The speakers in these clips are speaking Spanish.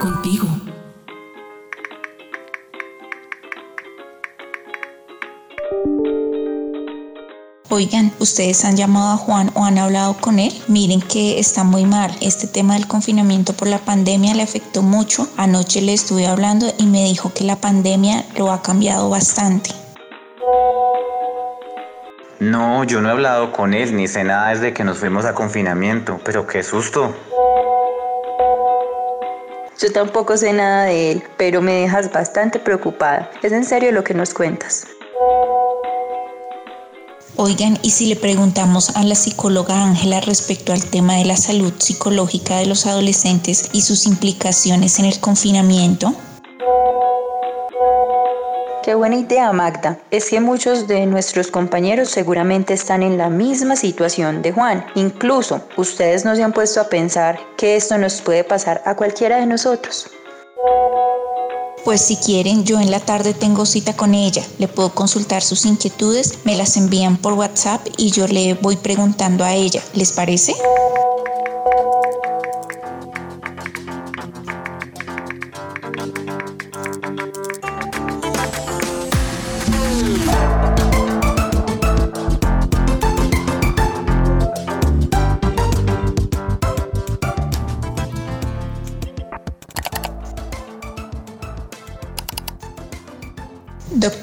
Contigo. Oigan, ¿ustedes han llamado a Juan o han hablado con él? Miren que está muy mal. Este tema del confinamiento por la pandemia le afectó mucho. Anoche le estuve hablando y me dijo que la pandemia lo ha cambiado bastante. No, yo no he hablado con él ni sé nada desde que nos fuimos a confinamiento, pero qué susto. Yo tampoco sé nada de él, pero me dejas bastante preocupada. ¿Es en serio lo que nos cuentas? Oigan, y si le preguntamos a la psicóloga Ángela respecto al tema de la salud psicológica de los adolescentes y sus implicaciones en el confinamiento? Qué buena idea, Magda. Es que muchos de nuestros compañeros seguramente están en la misma situación de Juan. Incluso ustedes no se han puesto a pensar que esto nos puede pasar a cualquiera de nosotros. Pues si quieren, yo en la tarde tengo cita con ella. Le puedo consultar sus inquietudes, me las envían por WhatsApp y yo le voy preguntando a ella. ¿Les parece?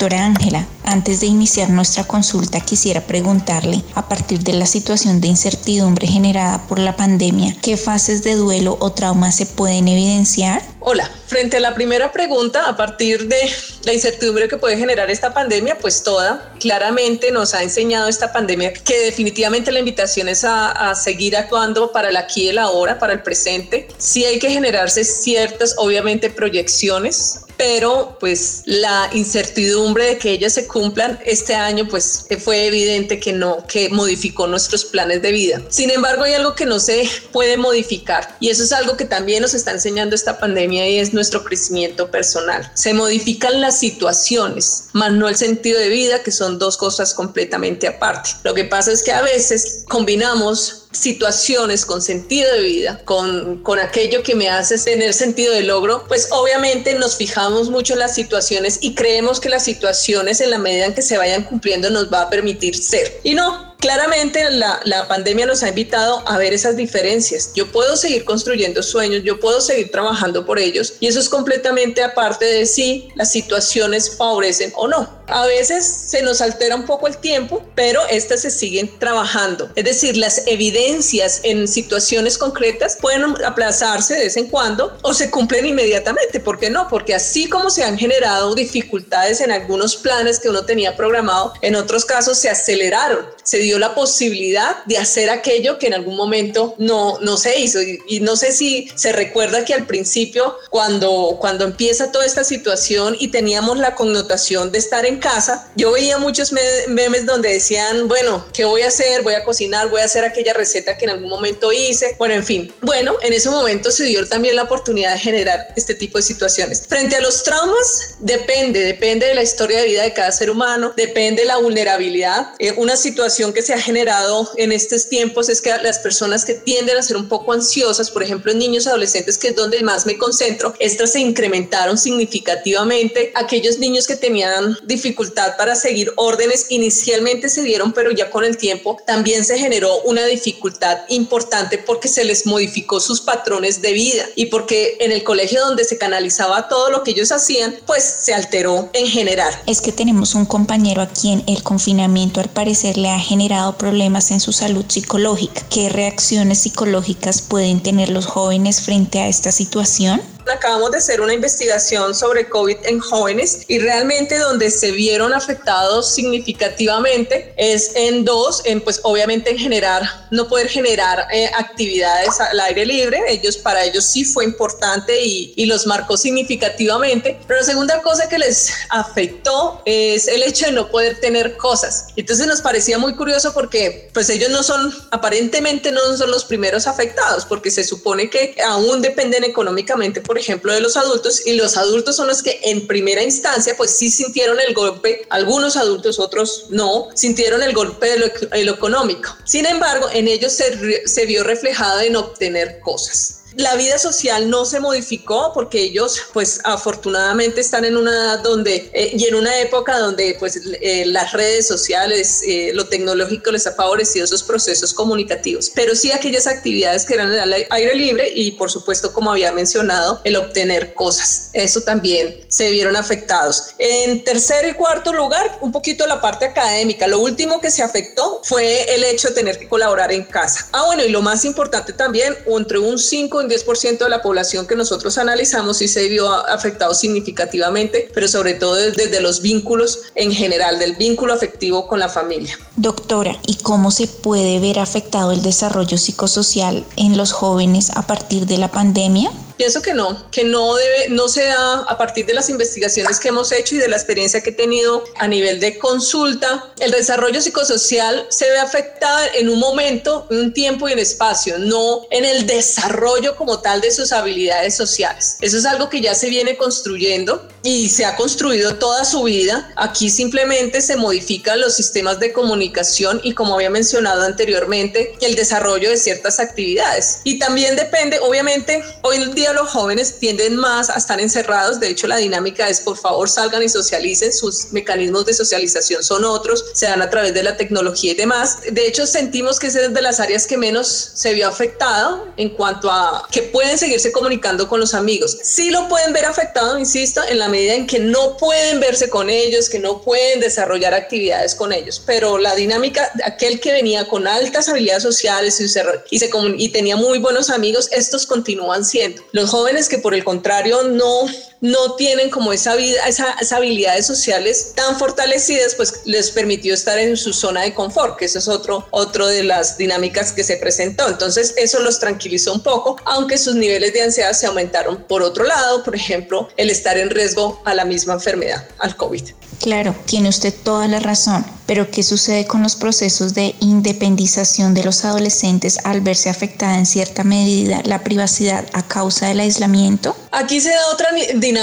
Doctora Ángela, antes de iniciar nuestra consulta quisiera preguntarle, a partir de la situación de incertidumbre generada por la pandemia, ¿qué fases de duelo o trauma se pueden evidenciar? Hola, frente a la primera pregunta, a partir de la incertidumbre que puede generar esta pandemia, pues toda, claramente nos ha enseñado esta pandemia que definitivamente la invitación es a, a seguir actuando para el aquí y el ahora, para el presente. Sí hay que generarse ciertas, obviamente, proyecciones pero pues la incertidumbre de que ellas se cumplan este año pues fue evidente que no, que modificó nuestros planes de vida. Sin embargo, hay algo que no se puede modificar y eso es algo que también nos está enseñando esta pandemia y es nuestro crecimiento personal. Se modifican las situaciones, más no el sentido de vida, que son dos cosas completamente aparte. Lo que pasa es que a veces combinamos situaciones con sentido de vida, con, con aquello que me hace tener sentido de logro, pues obviamente nos fijamos mucho en las situaciones y creemos que las situaciones en la medida en que se vayan cumpliendo nos va a permitir ser. Y no, claramente la, la, pandemia nos ha invitado a ver esas diferencias. Yo puedo seguir construyendo sueños, yo puedo seguir trabajando por ellos y eso es completamente aparte de si las situaciones favorecen o no. A veces se nos altera un poco el tiempo, pero estas se siguen trabajando. Es decir, las evidencias en situaciones concretas pueden aplazarse de vez en cuando o se cumplen inmediatamente. ¿Por qué no? Porque así como se han generado dificultades en algunos planes que uno tenía programado, en otros casos se aceleraron. Se dio la posibilidad de hacer aquello que en algún momento no, no se hizo. Y, no sé si se recuerda que al principio, cuando, cuando empieza toda esta situación y teníamos la connotación de estar en casa, yo veía muchos memes donde decían, bueno, ¿qué voy a hacer? Voy a cocinar, voy a hacer aquella receta que en algún momento hice. Bueno, en fin. Bueno, en ese momento se dio también la oportunidad de generar este tipo de situaciones. Frente a los traumas, depende, depende de la historia de vida de cada ser humano, depende de la vulnerabilidad. Eh, una situación que se ha generado en estos tiempos es que las personas que tienden a ser un poco ansiosas, por ejemplo, en niños adolescentes, que es donde más me concentro, estas se incrementaron significativamente. Aquellos niños que tenían dificultad para seguir órdenes inicialmente se dieron, pero ya con el tiempo también se generó una dificultad importante porque se les modificó sus patrones de vida y porque en el colegio donde se canalizaba todo lo que ellos hacían, pues se alteró en general. Es que tenemos un compañero a quien el confinamiento al parecer le ha generado problemas en su salud psicológica. ¿Qué reacciones psicológicas pueden tener los jóvenes frente a esta situación? acabamos de hacer una investigación sobre COVID en jóvenes y realmente donde se vieron afectados significativamente es en dos, en pues obviamente en generar, no poder generar eh, actividades al aire libre, ellos para ellos sí fue importante y, y los marcó significativamente, pero la segunda cosa que les afectó es el hecho de no poder tener cosas. Entonces nos parecía muy curioso porque pues ellos no son, aparentemente no son los primeros afectados, porque se supone que aún dependen económicamente, por ejemplo, de los adultos y los adultos son los que en primera instancia pues sí sintieron el golpe, algunos adultos, otros no, sintieron el golpe de lo, económico. Sin embargo, en ellos se, se vio reflejado en obtener cosas la vida social no se modificó porque ellos pues afortunadamente están en una edad donde eh, y en una época donde pues eh, las redes sociales, eh, lo tecnológico les ha favorecido esos procesos comunicativos, pero sí aquellas actividades que eran al aire libre y por supuesto como había mencionado el obtener cosas, eso también se vieron afectados. En tercer y cuarto lugar, un poquito la parte académica, lo último que se afectó fue el hecho de tener que colaborar en casa. Ah bueno y lo más importante también, entre un 5 10% de la población que nosotros analizamos sí se vio afectado significativamente, pero sobre todo desde los vínculos en general, del vínculo afectivo con la familia. Doctora, ¿y cómo se puede ver afectado el desarrollo psicosocial en los jóvenes a partir de la pandemia? Pienso que no, que no debe, no se da a partir de las investigaciones que hemos hecho y de la experiencia que he tenido a nivel de consulta. El desarrollo psicosocial se ve afectado en un momento, en un tiempo y en espacio, no en el desarrollo como tal de sus habilidades sociales. Eso es algo que ya se viene construyendo y se ha construido toda su vida. Aquí simplemente se modifican los sistemas de comunicación y como había mencionado anteriormente, el desarrollo de ciertas actividades. Y también depende, obviamente, hoy en día los jóvenes tienden más a estar encerrados. De hecho, la dinámica es por favor salgan y socialicen. Sus mecanismos de socialización son otros, se dan a través de la tecnología y demás. De hecho, sentimos que es de las áreas que menos se vio afectado en cuanto a que pueden seguirse comunicando con los amigos. Sí lo pueden ver afectado, insisto, en la medida en que no pueden verse con ellos, que no pueden desarrollar actividades con ellos. Pero la dinámica, aquel que venía con altas habilidades sociales y, se, y, se, y tenía muy buenos amigos, estos continúan siendo. Los jóvenes que por el contrario no, no tienen como esa, vida, esas habilidades sociales tan fortalecidas, pues les permitió estar en su zona de confort, que eso es otro, otro de las dinámicas que se presentó. Entonces eso los tranquilizó un poco, aunque sus niveles de ansiedad se aumentaron. Por otro lado, por ejemplo, el estar en riesgo a la misma enfermedad, al COVID. Claro, tiene usted toda la razón, pero ¿qué sucede con los procesos de independización de los adolescentes al verse afectada en cierta medida la privacidad a causa del aislamiento? Aquí se da otra dinámica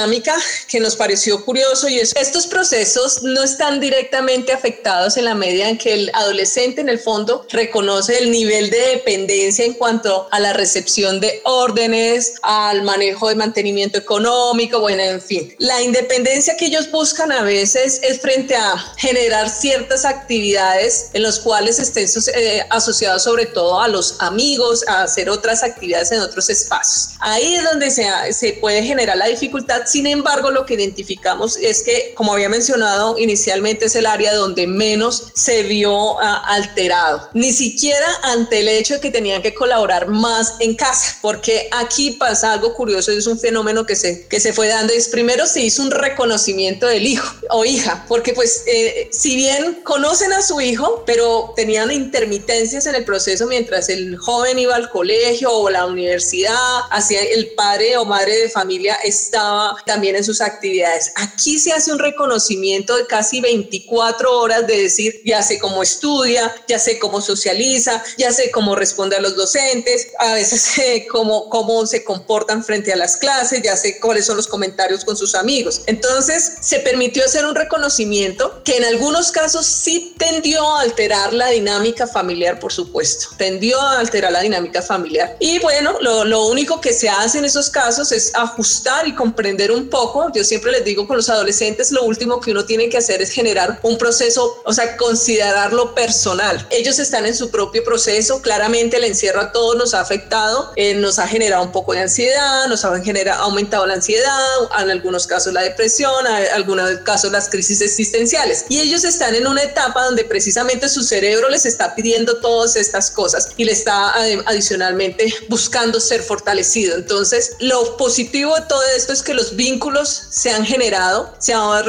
que nos pareció curioso y es estos procesos no están directamente afectados en la medida en que el adolescente en el fondo reconoce el nivel de dependencia en cuanto a la recepción de órdenes, al manejo de mantenimiento económico, bueno, en fin. La independencia que ellos buscan a veces es frente a generar ciertas actividades en las cuales estén eh, asociados sobre todo a los amigos, a hacer otras actividades en otros espacios. Ahí es donde se, se puede generar la dificultad. Sin embargo, lo que identificamos es que, como había mencionado inicialmente, es el área donde menos se vio ah, alterado. Ni siquiera ante el hecho de que tenían que colaborar más en casa, porque aquí pasa algo curioso, es un fenómeno que se, que se fue dando. Es primero se hizo un reconocimiento del hijo o hija, porque pues eh, si bien conocen a su hijo, pero tenían intermitencias en el proceso mientras el joven iba al colegio o la universidad, hacia el padre o madre de familia estaba también en sus actividades. Aquí se hace un reconocimiento de casi 24 horas de decir, ya sé cómo estudia, ya sé cómo socializa, ya sé cómo responde a los docentes, a veces sé cómo, cómo se comportan frente a las clases, ya sé cuáles son los comentarios con sus amigos. Entonces se permitió hacer un reconocimiento que en algunos casos sí tendió a alterar la dinámica familiar, por supuesto, tendió a alterar la dinámica familiar. Y bueno, lo, lo único que se hace en esos casos es ajustar y comprender comprender un poco. Yo siempre les digo con los adolescentes, lo último que uno tiene que hacer es generar un proceso, o sea, considerarlo personal. Ellos están en su propio proceso, claramente el encierro a todos nos ha afectado, eh, nos ha generado un poco de ansiedad, nos ha generado, aumentado la ansiedad, en algunos casos la depresión, en algunos casos las crisis existenciales. Y ellos están en una etapa donde precisamente su cerebro les está pidiendo todas estas cosas y le está adicionalmente buscando ser fortalecido. Entonces, lo positivo de todo esto es que los vínculos se han generado, se ha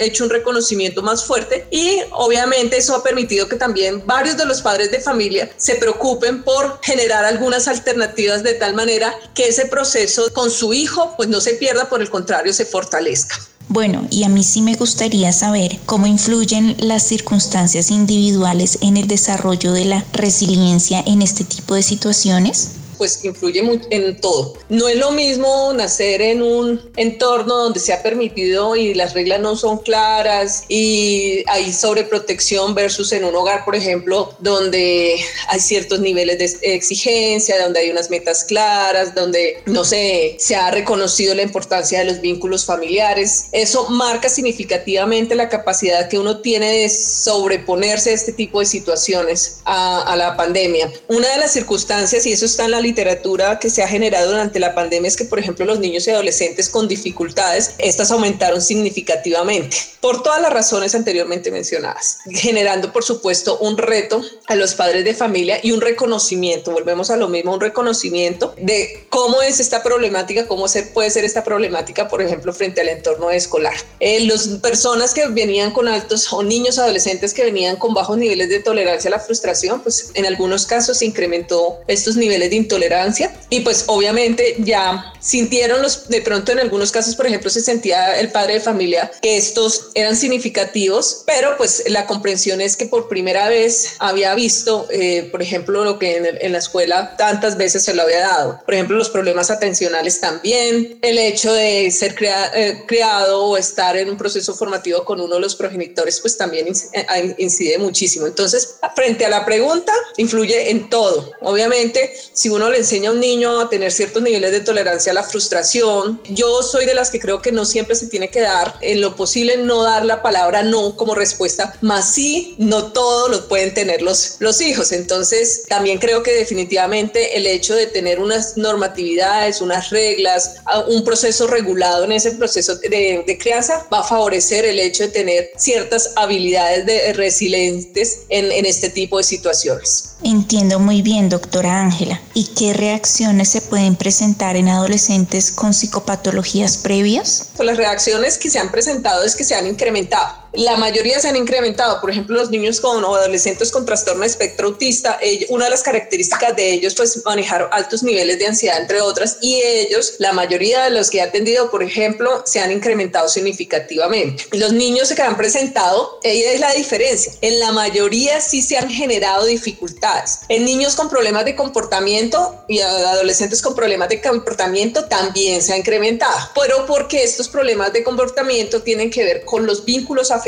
hecho un reconocimiento más fuerte y obviamente eso ha permitido que también varios de los padres de familia se preocupen por generar algunas alternativas de tal manera que ese proceso con su hijo pues no se pierda, por el contrario se fortalezca. Bueno, y a mí sí me gustaría saber cómo influyen las circunstancias individuales en el desarrollo de la resiliencia en este tipo de situaciones pues influye en todo. No es lo mismo nacer en un entorno donde se ha permitido y las reglas no son claras y hay sobreprotección versus en un hogar, por ejemplo, donde hay ciertos niveles de exigencia, donde hay unas metas claras, donde no sé, se ha reconocido la importancia de los vínculos familiares. Eso marca significativamente la capacidad que uno tiene de sobreponerse a este tipo de situaciones, a, a la pandemia. Una de las circunstancias, y eso está en la literatura que se ha generado durante la pandemia es que, por ejemplo, los niños y adolescentes con dificultades, estas aumentaron significativamente por todas las razones anteriormente mencionadas, generando, por supuesto, un reto a los padres de familia y un reconocimiento, volvemos a lo mismo, un reconocimiento de cómo es esta problemática, cómo se puede ser esta problemática, por ejemplo, frente al entorno escolar. Eh, las personas que venían con altos o niños adolescentes que venían con bajos niveles de tolerancia a la frustración, pues en algunos casos se incrementó estos niveles de intolerancia tolerancia y pues obviamente ya sintieron los, de pronto en algunos casos, por ejemplo, se sentía el padre de familia que estos eran significativos, pero pues la comprensión es que por primera vez había visto, eh, por ejemplo, lo que en, la escuela tantas veces se lo había dado. Por ejemplo, los problemas atencionales también, el hecho de ser eh, criado o estar en un proceso formativo con uno de los progenitores, pues también eh, incide muchísimo. Entonces, frente a la pregunta, influye en todo. Obviamente, si uno le enseña a un niño a tener ciertos niveles de tolerancia a la frustración. Yo soy de las que creo que no siempre se tiene que dar, en lo posible no dar la palabra no como respuesta, más sí, no todo lo pueden tener los, los hijos. Entonces, también creo que definitivamente el hecho de tener unas normatividades, unas reglas, un proceso regulado en ese proceso de, de crianza va a favorecer el hecho de tener ciertas habilidades de resilientes en, en este tipo de situaciones. Entiendo muy bien, doctora Ángela. ¿Y qué reacciones se pueden presentar en adolescentes con psicopatologías previas? Las reacciones que se han presentado es que se han incrementado la mayoría se han incrementado. Por ejemplo, los niños con o adolescentes con trastorno de espectro autista, una de las características de ellos, pues manejar altos niveles de ansiedad, entre otras, y ellos, la mayoría de los que he atendido, por ejemplo, se han incrementado significativamente. Los niños que han presentado, ella es la diferencia. En la mayoría sí se han generado dificultades. En niños con problemas de comportamiento y adolescentes con problemas de comportamiento también se ha incrementado. Pero porque estos problemas de comportamiento tienen que ver con los vínculos afectivos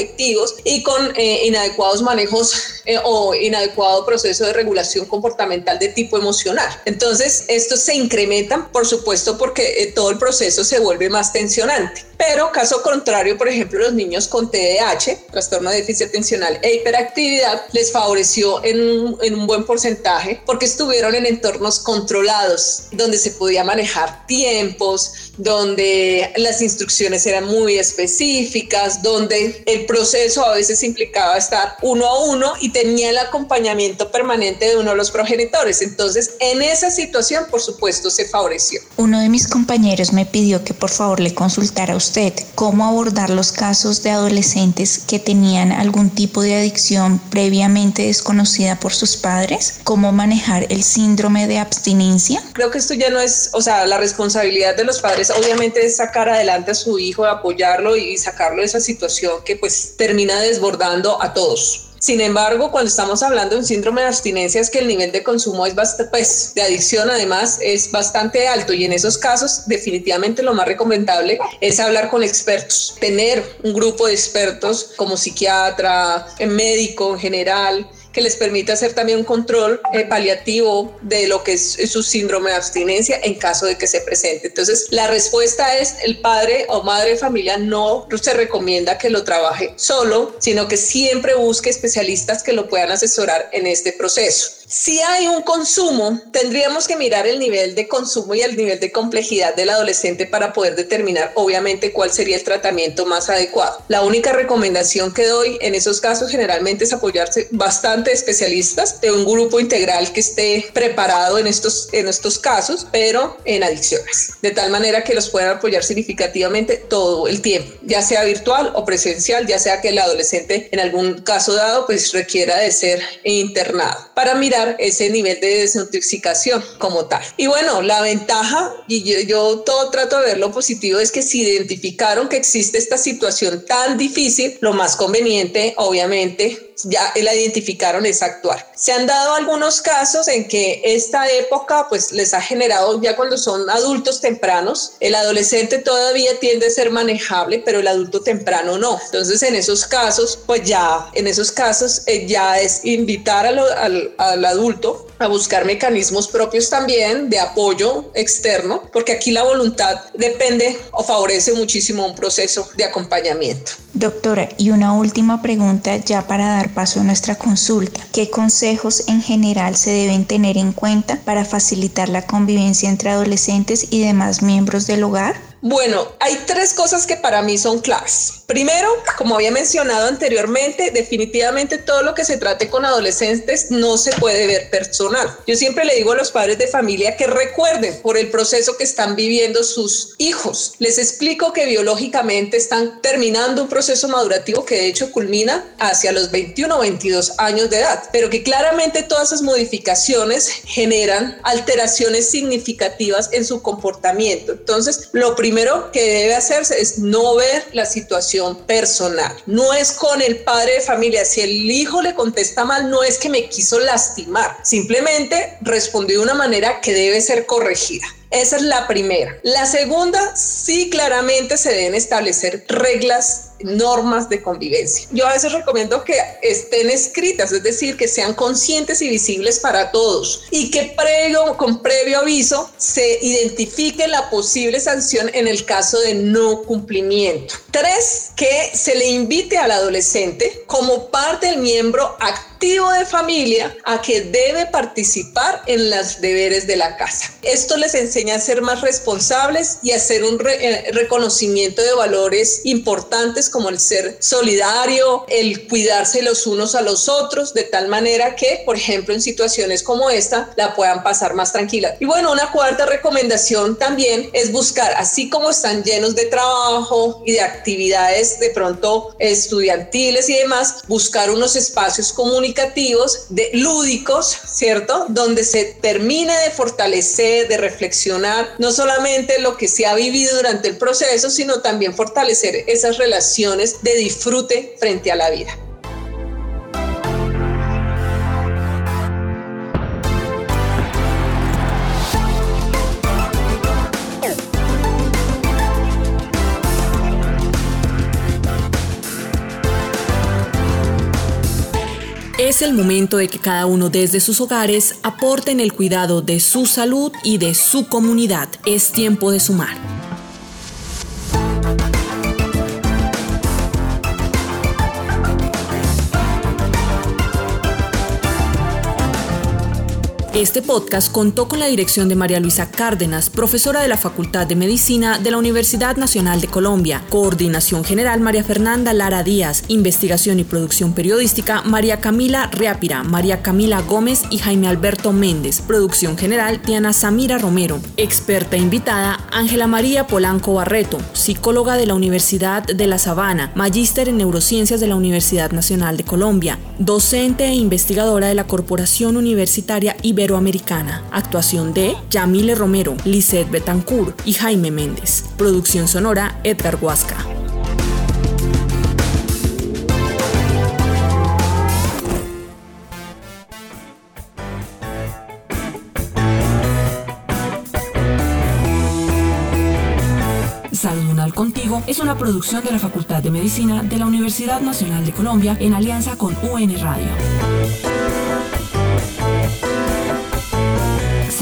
y con eh, inadecuados manejos eh, o inadecuado proceso de regulación comportamental de tipo emocional. Entonces, estos se incrementan, por supuesto, porque eh, todo el proceso se vuelve más tensionante. Pero caso contrario, por ejemplo, los niños con TDAH, trastorno de déficit atencional e hiperactividad, les favoreció en un, en un buen porcentaje porque estuvieron en entornos controlados, donde se podía manejar tiempos, donde las instrucciones eran muy específicas, donde el proceso a veces implicaba estar uno a uno y tenía el acompañamiento permanente de uno de los progenitores. Entonces, en esa situación, por supuesto, se favoreció. Uno de mis compañeros me pidió que por favor le consultara a usted cómo abordar los casos de adolescentes que tenían algún tipo de adicción previamente desconocida por sus padres, cómo manejar el síndrome de abstinencia. Creo que esto ya no es, o sea, la responsabilidad de los padres obviamente es sacar adelante a su hijo, apoyarlo y sacarlo de esa situación que pues termina desbordando a todos. Sin embargo, cuando estamos hablando de un síndrome de abstinencia es que el nivel de consumo es bastante, pues, de adicción además es bastante alto y en esos casos definitivamente lo más recomendable es hablar con expertos, tener un grupo de expertos como psiquiatra, médico en general, que les permita hacer también un control eh, paliativo de lo que es, su síndrome de abstinencia en caso de que se presente. Entonces, la respuesta es el padre o madre de familia no se recomienda que lo trabaje solo, sino que siempre busque especialistas que lo puedan asesorar en este proceso. Si hay un consumo, tendríamos que mirar el nivel de consumo y el nivel de complejidad del adolescente para poder determinar, obviamente, cuál sería el tratamiento más adecuado. La única recomendación que doy en esos casos generalmente es apoyarse bastante especialistas de un grupo integral que esté preparado en estos, en estos casos, pero en adicciones, de tal manera que los puedan apoyar significativamente todo el tiempo, ya sea virtual o presencial, ya sea que el adolescente en algún caso dado pues requiera de ser internado. Para mirar ese nivel de desintoxicación como tal. Y bueno, la ventaja, y yo, yo todo trato de ver lo positivo, es que si identificaron que existe esta situación tan difícil, lo más conveniente, obviamente, ya la identificaron es actuar. Se han dado algunos casos en que esta época pues les ha generado ya cuando son adultos tempranos, el adolescente todavía tiende a ser manejable, pero el adulto temprano no. Entonces en esos casos pues ya, en esos casos eh, ya es invitar al, al adulto a buscar mecanismos propios también de apoyo externo, porque aquí la voluntad depende o favorece muchísimo un proceso de acompañamiento. Doctora, y una última pregunta ya para dar paso a nuestra consulta. ¿Qué consejos en general se deben tener en cuenta para facilitar la convivencia entre adolescentes y demás miembros del hogar? Bueno, hay tres cosas que para mí son claves. Primero, como había mencionado anteriormente, definitivamente todo lo que se trate con adolescentes no se puede ver personal. Yo siempre le digo a los padres de familia que recuerden por el proceso que están viviendo sus hijos. Les explico que biológicamente están terminando un proceso madurativo que de hecho culmina hacia los 21 o 22 años de edad, pero que claramente todas esas modificaciones generan alteraciones significativas en su comportamiento. Entonces, lo primero que debe hacerse es no ver la situación personal. No es con el padre de familia. Si el hijo le contesta mal, no es que me quiso lastimar. Simplemente respondió de una manera que debe ser corregida. Esa es la primera. La segunda, sí claramente se deben establecer reglas normas de convivencia. Yo a veces recomiendo que estén escritas, es decir, que sean conscientes y visibles para todos y que previo, con previo aviso se identifique la posible sanción en el caso de no cumplimiento. Tres, que se le invite al adolescente como parte del miembro activo de familia a que debe participar en los deberes de la casa. Esto les enseña a ser más responsables y a hacer un eh, reconocimiento de valores importantes como el ser solidario, el cuidarse los unos a los otros, de tal manera que, por ejemplo, en situaciones como esta, la puedan pasar más tranquila. Y bueno, una cuarta recomendación también es buscar, así como están llenos de trabajo y de actividades de pronto estudiantiles y demás, buscar unos espacios comunicativos, de, lúdicos, ¿cierto? Donde se termine de fortalecer, de reflexionar, no solamente lo que se ha vivido durante el proceso, sino también fortalecer esas relaciones de disfrute frente a la vida. Es el momento de que cada uno desde sus hogares aporte en el cuidado de su salud y de su comunidad. Es tiempo de sumar. Este podcast contó con la dirección de María Luisa Cárdenas, profesora de la Facultad de Medicina de la Universidad Nacional de Colombia. Coordinación General María Fernanda Lara Díaz. Investigación y producción periodística María Camila Reapira, María Camila Gómez y Jaime Alberto Méndez. Producción General Diana Samira Romero. Experta invitada Ángela María Polanco Barreto, psicóloga de la Universidad de La Sabana, magíster en neurociencias de la Universidad Nacional de Colombia, docente e investigadora de la Corporación Universitaria Ibero Iberoamericana. Actuación de Yamile Romero, Lisette Betancourt y Jaime Méndez. Producción sonora Edgar Huasca. Contigo es una producción de la Facultad de Medicina de la Universidad Nacional de Colombia en alianza con UN Radio.